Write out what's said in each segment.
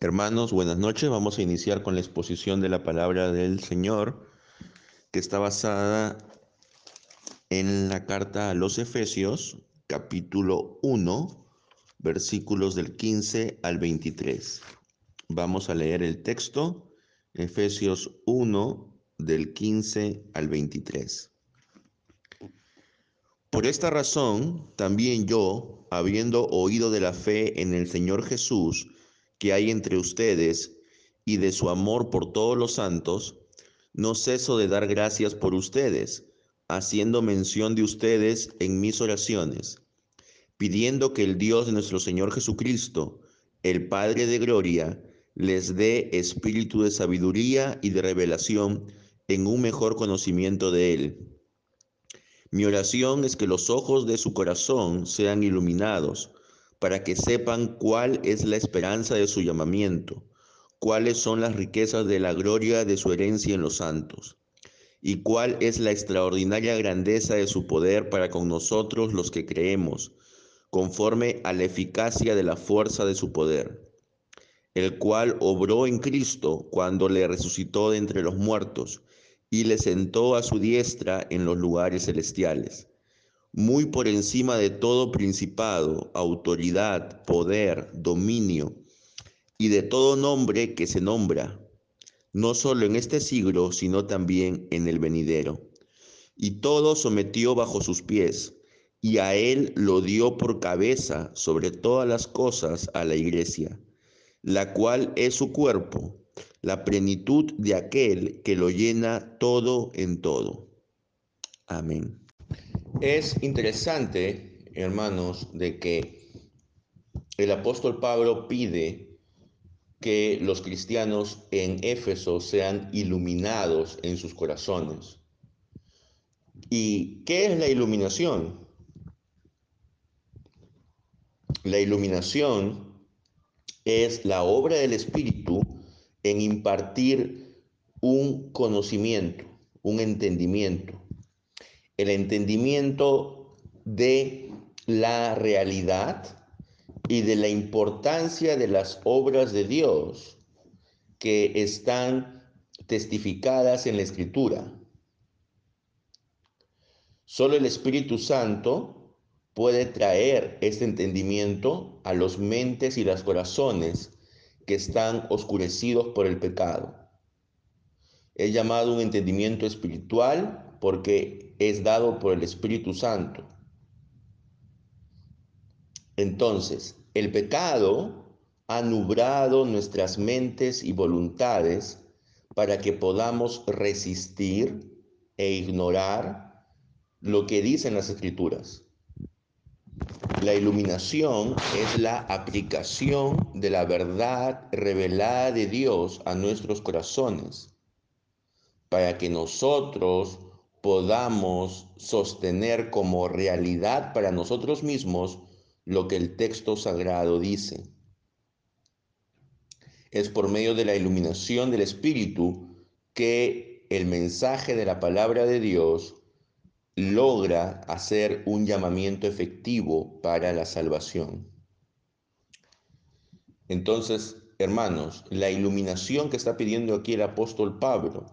Hermanos, buenas noches. Vamos a iniciar con la exposición de la palabra del Señor, que está basada en la carta a los Efesios, capítulo 1, versículos del 15 al 23. Vamos a leer el texto, Efesios 1, del 15 al 23. Por esta razón, también yo, habiendo oído de la fe en el Señor Jesús que hay entre ustedes y de su amor por todos los santos, no ceso de dar gracias por ustedes, haciendo mención de ustedes en mis oraciones, pidiendo que el Dios de nuestro Señor Jesucristo, el Padre de Gloria, les dé espíritu de sabiduría y de revelación en un mejor conocimiento de Él. Mi oración es que los ojos de su corazón sean iluminados, para que sepan cuál es la esperanza de su llamamiento, cuáles son las riquezas de la gloria de su herencia en los santos, y cuál es la extraordinaria grandeza de su poder para con nosotros los que creemos, conforme a la eficacia de la fuerza de su poder, el cual obró en Cristo cuando le resucitó de entre los muertos, y le sentó a su diestra en los lugares celestiales, muy por encima de todo principado, autoridad, poder, dominio, y de todo nombre que se nombra, no solo en este siglo, sino también en el venidero. Y todo sometió bajo sus pies, y a él lo dio por cabeza sobre todas las cosas a la iglesia, la cual es su cuerpo la plenitud de aquel que lo llena todo en todo. Amén. Es interesante, hermanos, de que el apóstol Pablo pide que los cristianos en Éfeso sean iluminados en sus corazones. ¿Y qué es la iluminación? La iluminación es la obra del Espíritu en impartir un conocimiento, un entendimiento. El entendimiento de la realidad y de la importancia de las obras de Dios que están testificadas en la Escritura. Solo el Espíritu Santo puede traer este entendimiento a los mentes y los corazones que están oscurecidos por el pecado. Es llamado un entendimiento espiritual porque es dado por el Espíritu Santo. Entonces, el pecado ha nublado nuestras mentes y voluntades para que podamos resistir e ignorar lo que dicen las escrituras. La iluminación es la aplicación de la verdad revelada de Dios a nuestros corazones para que nosotros podamos sostener como realidad para nosotros mismos lo que el texto sagrado dice. Es por medio de la iluminación del Espíritu que el mensaje de la palabra de Dios logra hacer un llamamiento efectivo para la salvación. Entonces, hermanos, la iluminación que está pidiendo aquí el apóstol Pablo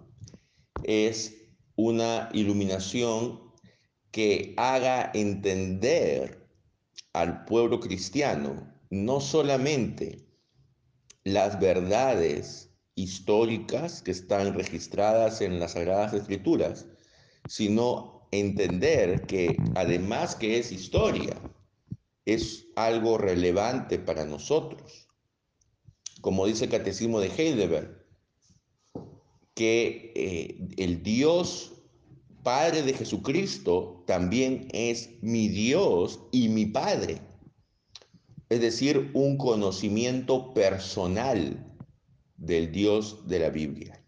es una iluminación que haga entender al pueblo cristiano no solamente las verdades históricas que están registradas en las Sagradas Escrituras, sino entender que además que es historia, es algo relevante para nosotros. Como dice el Catecismo de Heidelberg, que eh, el Dios Padre de Jesucristo también es mi Dios y mi Padre. Es decir, un conocimiento personal del Dios de la Biblia.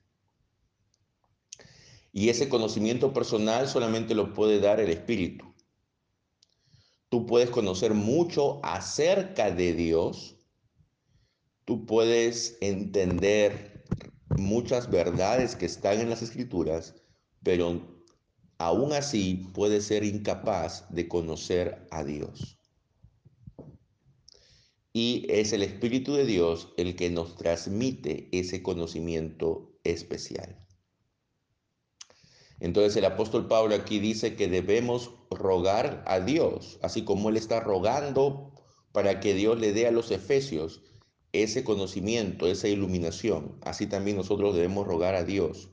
Y ese conocimiento personal solamente lo puede dar el Espíritu. Tú puedes conocer mucho acerca de Dios. Tú puedes entender muchas verdades que están en las escrituras, pero aún así puedes ser incapaz de conocer a Dios. y es el Espíritu de Dios el que nos transmite ese conocimiento especial. Entonces el apóstol Pablo aquí dice que debemos rogar a Dios, así como él está rogando para que Dios le dé a los efesios ese conocimiento, esa iluminación. Así también nosotros debemos rogar a Dios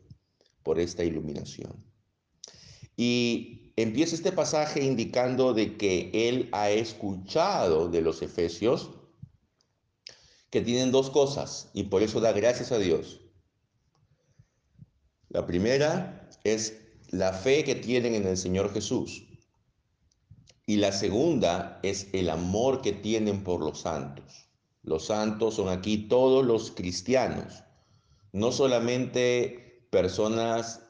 por esta iluminación. Y empieza este pasaje indicando de que él ha escuchado de los efesios que tienen dos cosas y por eso da gracias a Dios. La primera es la fe que tienen en el Señor Jesús. Y la segunda es el amor que tienen por los santos. Los santos son aquí todos los cristianos, no solamente personas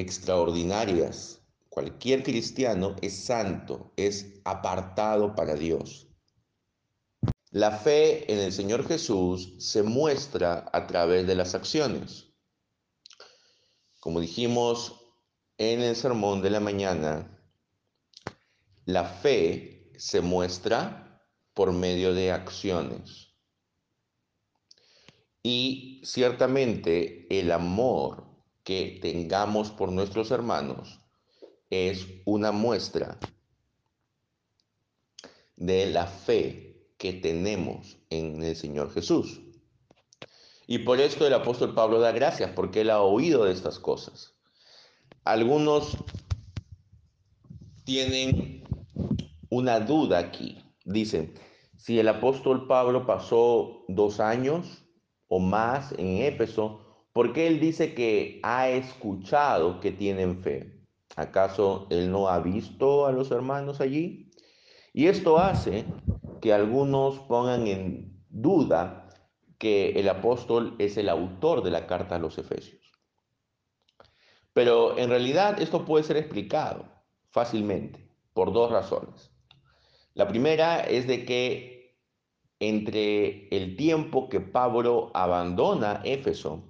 extraordinarias. Cualquier cristiano es santo, es apartado para Dios. La fe en el Señor Jesús se muestra a través de las acciones. Como dijimos en el sermón de la mañana, la fe se muestra por medio de acciones. Y ciertamente el amor que tengamos por nuestros hermanos es una muestra de la fe que tenemos en el Señor Jesús. Y por esto el apóstol Pablo da gracias, porque él ha oído de estas cosas. Algunos tienen una duda aquí. Dicen, si el apóstol Pablo pasó dos años o más en Éfeso, ¿por qué él dice que ha escuchado que tienen fe? ¿Acaso él no ha visto a los hermanos allí? Y esto hace que algunos pongan en duda que el apóstol es el autor de la carta a los Efesios. Pero en realidad esto puede ser explicado fácilmente por dos razones. La primera es de que entre el tiempo que Pablo abandona Éfeso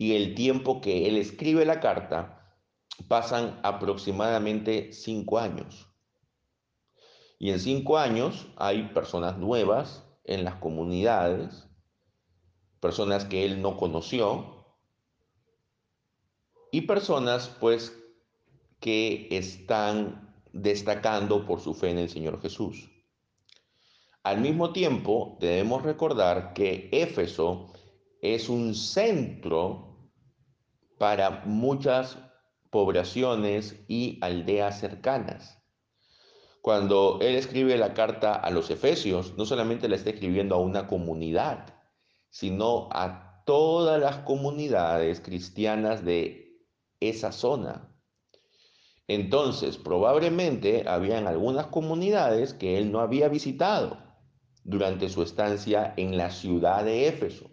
y el tiempo que él escribe la carta, pasan aproximadamente cinco años. Y en cinco años hay personas nuevas en las comunidades, personas que él no conoció y personas pues que están destacando por su fe en el Señor Jesús. Al mismo tiempo, debemos recordar que Éfeso es un centro para muchas poblaciones y aldeas cercanas. Cuando él escribe la carta a los Efesios, no solamente la está escribiendo a una comunidad, sino a todas las comunidades cristianas de esa zona. Entonces, probablemente habían algunas comunidades que él no había visitado durante su estancia en la ciudad de Éfeso.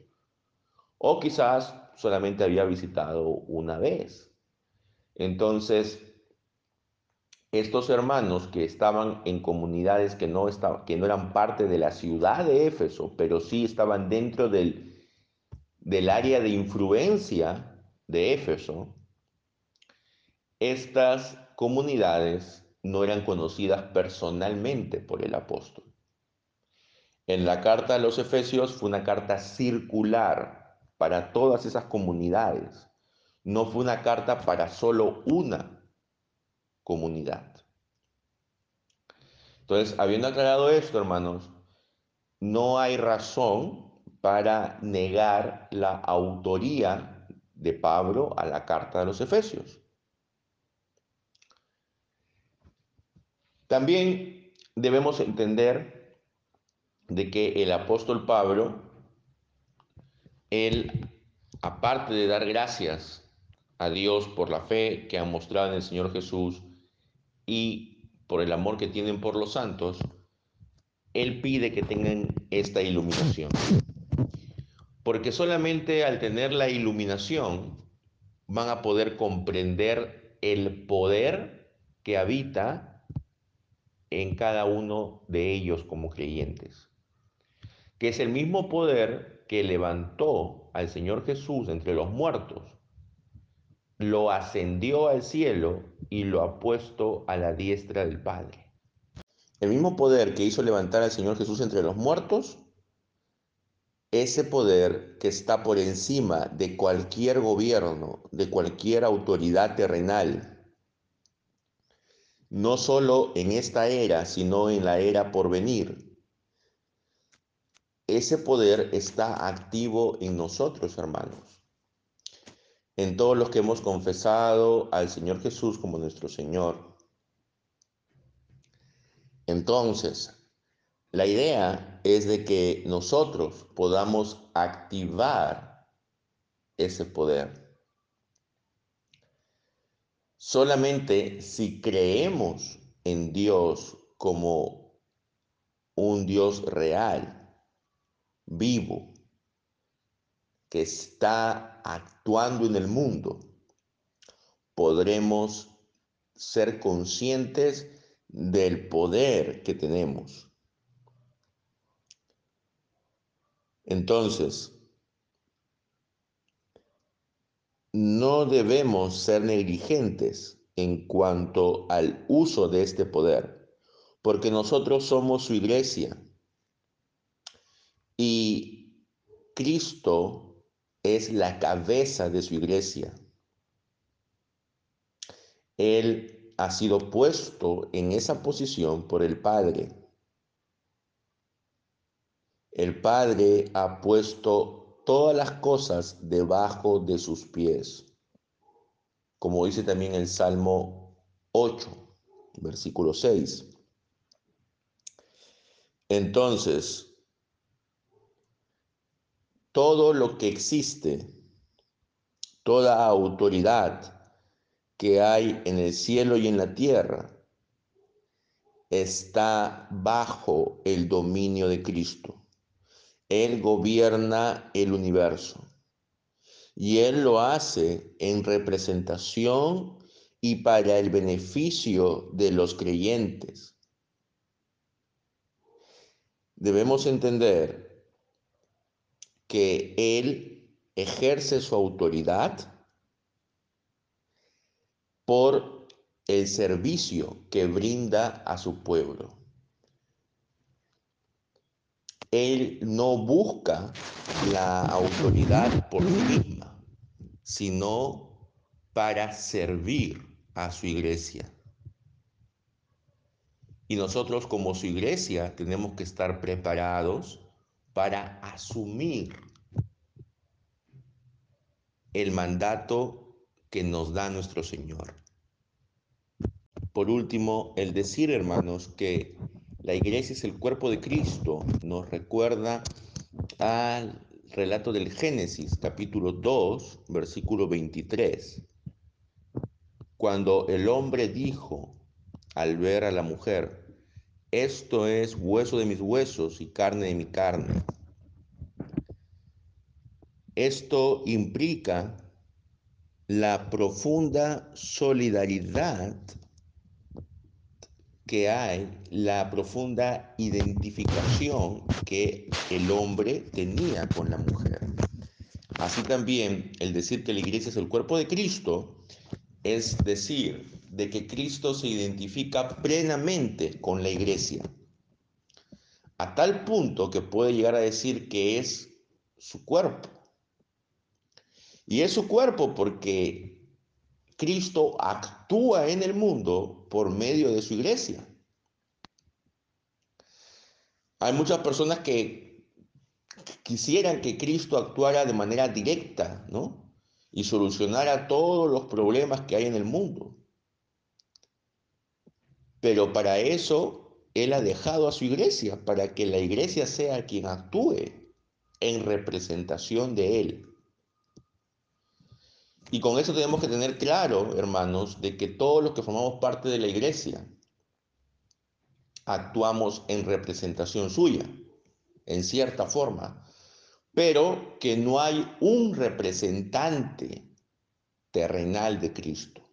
O quizás solamente había visitado una vez. Entonces, estos hermanos que estaban en comunidades que no, que no eran parte de la ciudad de Éfeso, pero sí estaban dentro del, del área de influencia de Éfeso, estas comunidades no eran conocidas personalmente por el apóstol. En la carta a los Efesios fue una carta circular para todas esas comunidades. No fue una carta para solo una comunidad. Entonces, habiendo aclarado esto, hermanos, no hay razón para negar la autoría de Pablo a la carta de los Efesios. También debemos entender de que el apóstol Pablo, él, aparte de dar gracias a Dios por la fe que ha mostrado en el Señor Jesús, y por el amor que tienen por los santos, Él pide que tengan esta iluminación. Porque solamente al tener la iluminación van a poder comprender el poder que habita en cada uno de ellos como creyentes. Que es el mismo poder que levantó al Señor Jesús entre los muertos lo ascendió al cielo y lo ha puesto a la diestra del Padre. El mismo poder que hizo levantar al Señor Jesús entre los muertos ese poder que está por encima de cualquier gobierno, de cualquier autoridad terrenal, no solo en esta era, sino en la era por venir. Ese poder está activo en nosotros, hermanos. En todos los que hemos confesado al Señor Jesús como nuestro Señor. Entonces, la idea es de que nosotros podamos activar ese poder. Solamente si creemos en Dios como un Dios real, vivo, que está actuando en el mundo, podremos ser conscientes del poder que tenemos. Entonces, no debemos ser negligentes en cuanto al uso de este poder, porque nosotros somos su iglesia y Cristo es la cabeza de su iglesia. Él ha sido puesto en esa posición por el Padre. El Padre ha puesto todas las cosas debajo de sus pies, como dice también el Salmo 8, versículo 6. Entonces, todo lo que existe, toda autoridad que hay en el cielo y en la tierra, está bajo el dominio de Cristo. Él gobierna el universo. Y Él lo hace en representación y para el beneficio de los creyentes. Debemos entender que Él ejerce su autoridad por el servicio que brinda a su pueblo. Él no busca la autoridad por sí misma, sino para servir a su iglesia. Y nosotros como su iglesia tenemos que estar preparados para asumir el mandato que nos da nuestro Señor. Por último, el decir, hermanos, que la iglesia es el cuerpo de Cristo. Nos recuerda al relato del Génesis, capítulo 2, versículo 23. Cuando el hombre dijo al ver a la mujer, esto es hueso de mis huesos y carne de mi carne. Esto implica la profunda solidaridad que hay la profunda identificación que el hombre tenía con la mujer. Así también el decir que la iglesia es el cuerpo de Cristo es decir de que Cristo se identifica plenamente con la iglesia, a tal punto que puede llegar a decir que es su cuerpo. Y es su cuerpo porque Cristo actúa en el mundo por medio de su iglesia. Hay muchas personas que quisieran que Cristo actuara de manera directa, ¿no? Y solucionara todos los problemas que hay en el mundo. Pero para eso Él ha dejado a su iglesia, para que la iglesia sea quien actúe en representación de Él. Y con eso tenemos que tener claro, hermanos, de que todos los que formamos parte de la iglesia actuamos en representación suya, en cierta forma, pero que no hay un representante terrenal de Cristo.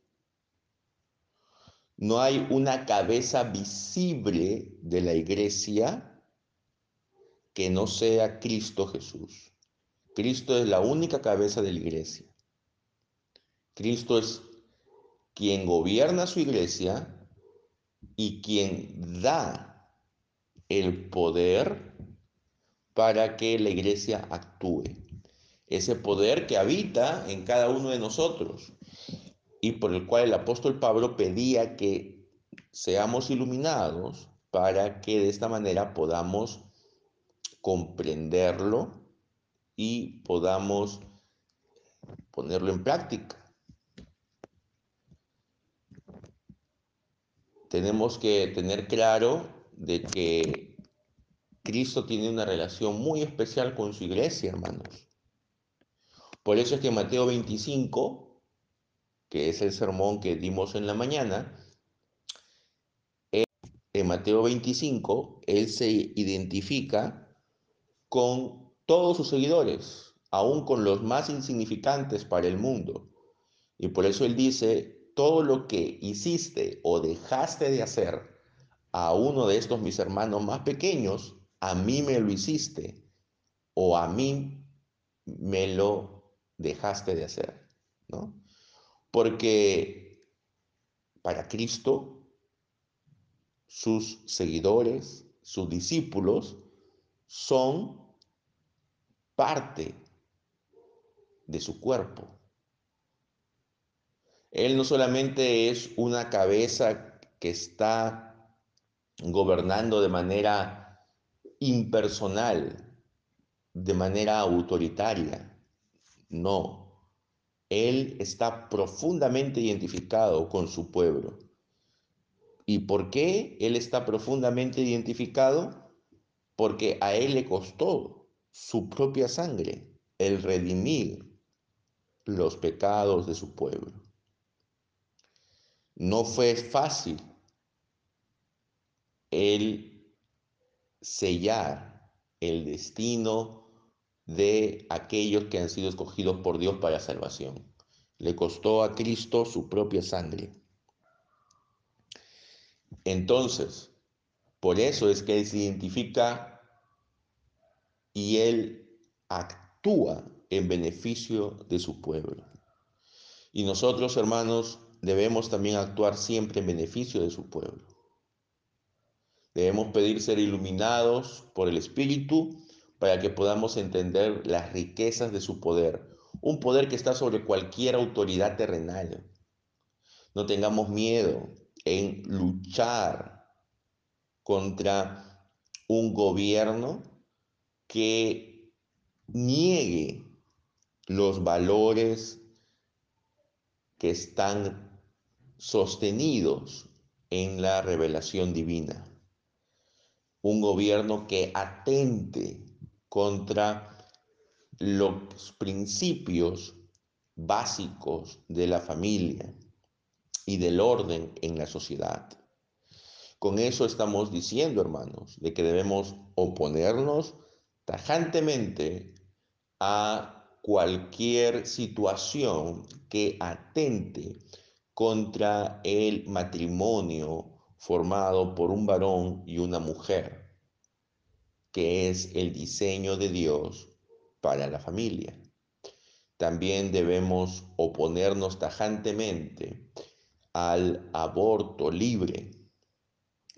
No hay una cabeza visible de la iglesia que no sea Cristo Jesús. Cristo es la única cabeza de la iglesia. Cristo es quien gobierna su iglesia y quien da el poder para que la iglesia actúe. Ese poder que habita en cada uno de nosotros y por el cual el apóstol Pablo pedía que seamos iluminados para que de esta manera podamos comprenderlo y podamos ponerlo en práctica. Tenemos que tener claro de que Cristo tiene una relación muy especial con su iglesia, hermanos. Por eso es que Mateo 25, que es el sermón que dimos en la mañana, en Mateo 25, él se identifica con todos sus seguidores, aún con los más insignificantes para el mundo. Y por eso él dice, todo lo que hiciste o dejaste de hacer a uno de estos mis hermanos más pequeños, a mí me lo hiciste o a mí me lo dejaste de hacer, ¿no? Porque para Cristo, sus seguidores, sus discípulos, son parte de su cuerpo. Él no solamente es una cabeza que está gobernando de manera impersonal, de manera autoritaria. No, Él está profundamente identificado con su pueblo. ¿Y por qué Él está profundamente identificado? Porque a Él le costó su propia sangre, el redimir los pecados de su pueblo. No fue fácil el sellar el destino de aquellos que han sido escogidos por Dios para salvación. Le costó a Cristo su propia sangre. Entonces, por eso es que Él se identifica y Él actúa en beneficio de su pueblo. Y nosotros, hermanos, debemos también actuar siempre en beneficio de su pueblo. Debemos pedir ser iluminados por el Espíritu para que podamos entender las riquezas de su poder, un poder que está sobre cualquier autoridad terrenal. No tengamos miedo en luchar contra un gobierno que niegue los valores que están sostenidos en la revelación divina. Un gobierno que atente contra los principios básicos de la familia y del orden en la sociedad. Con eso estamos diciendo, hermanos, de que debemos oponernos tajantemente a cualquier situación que atente contra el matrimonio formado por un varón y una mujer, que es el diseño de Dios para la familia. También debemos oponernos tajantemente al aborto libre,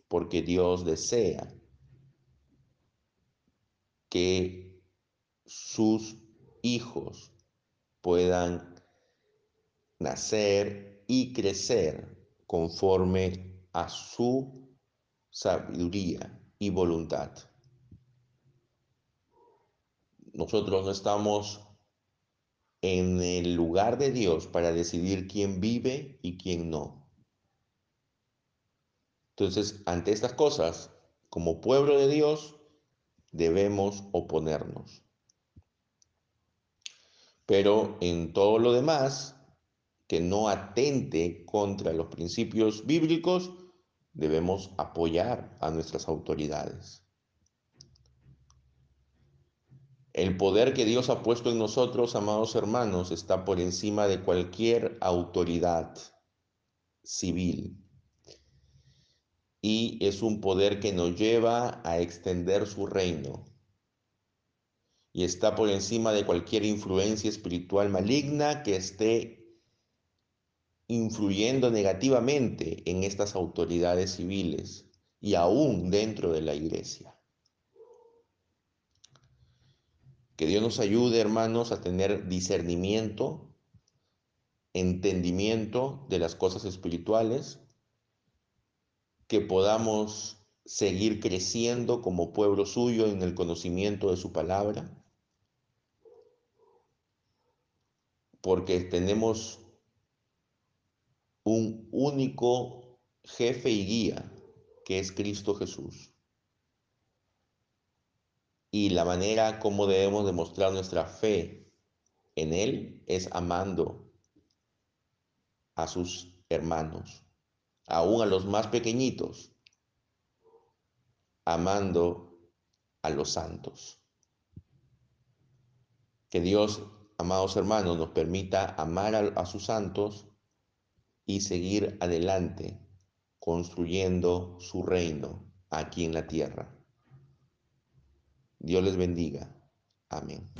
porque Dios desea que sus hijos puedan nacer y crecer conforme a su sabiduría y voluntad. Nosotros no estamos en el lugar de Dios para decidir quién vive y quién no. Entonces, ante estas cosas, como pueblo de Dios, debemos oponernos. Pero en todo lo demás, que no atente contra los principios bíblicos, debemos apoyar a nuestras autoridades. El poder que Dios ha puesto en nosotros, amados hermanos, está por encima de cualquier autoridad civil y es un poder que nos lleva a extender su reino y está por encima de cualquier influencia espiritual maligna que esté influyendo negativamente en estas autoridades civiles y aún dentro de la iglesia. Que Dios nos ayude, hermanos, a tener discernimiento, entendimiento de las cosas espirituales, que podamos seguir creciendo como pueblo suyo en el conocimiento de su palabra, porque tenemos un único jefe y guía, que es Cristo Jesús. Y la manera como debemos demostrar nuestra fe en Él es amando a sus hermanos, aún a los más pequeñitos, amando a los santos. Que Dios, amados hermanos, nos permita amar a, a sus santos y seguir adelante construyendo su reino aquí en la tierra. Dios les bendiga. Amén.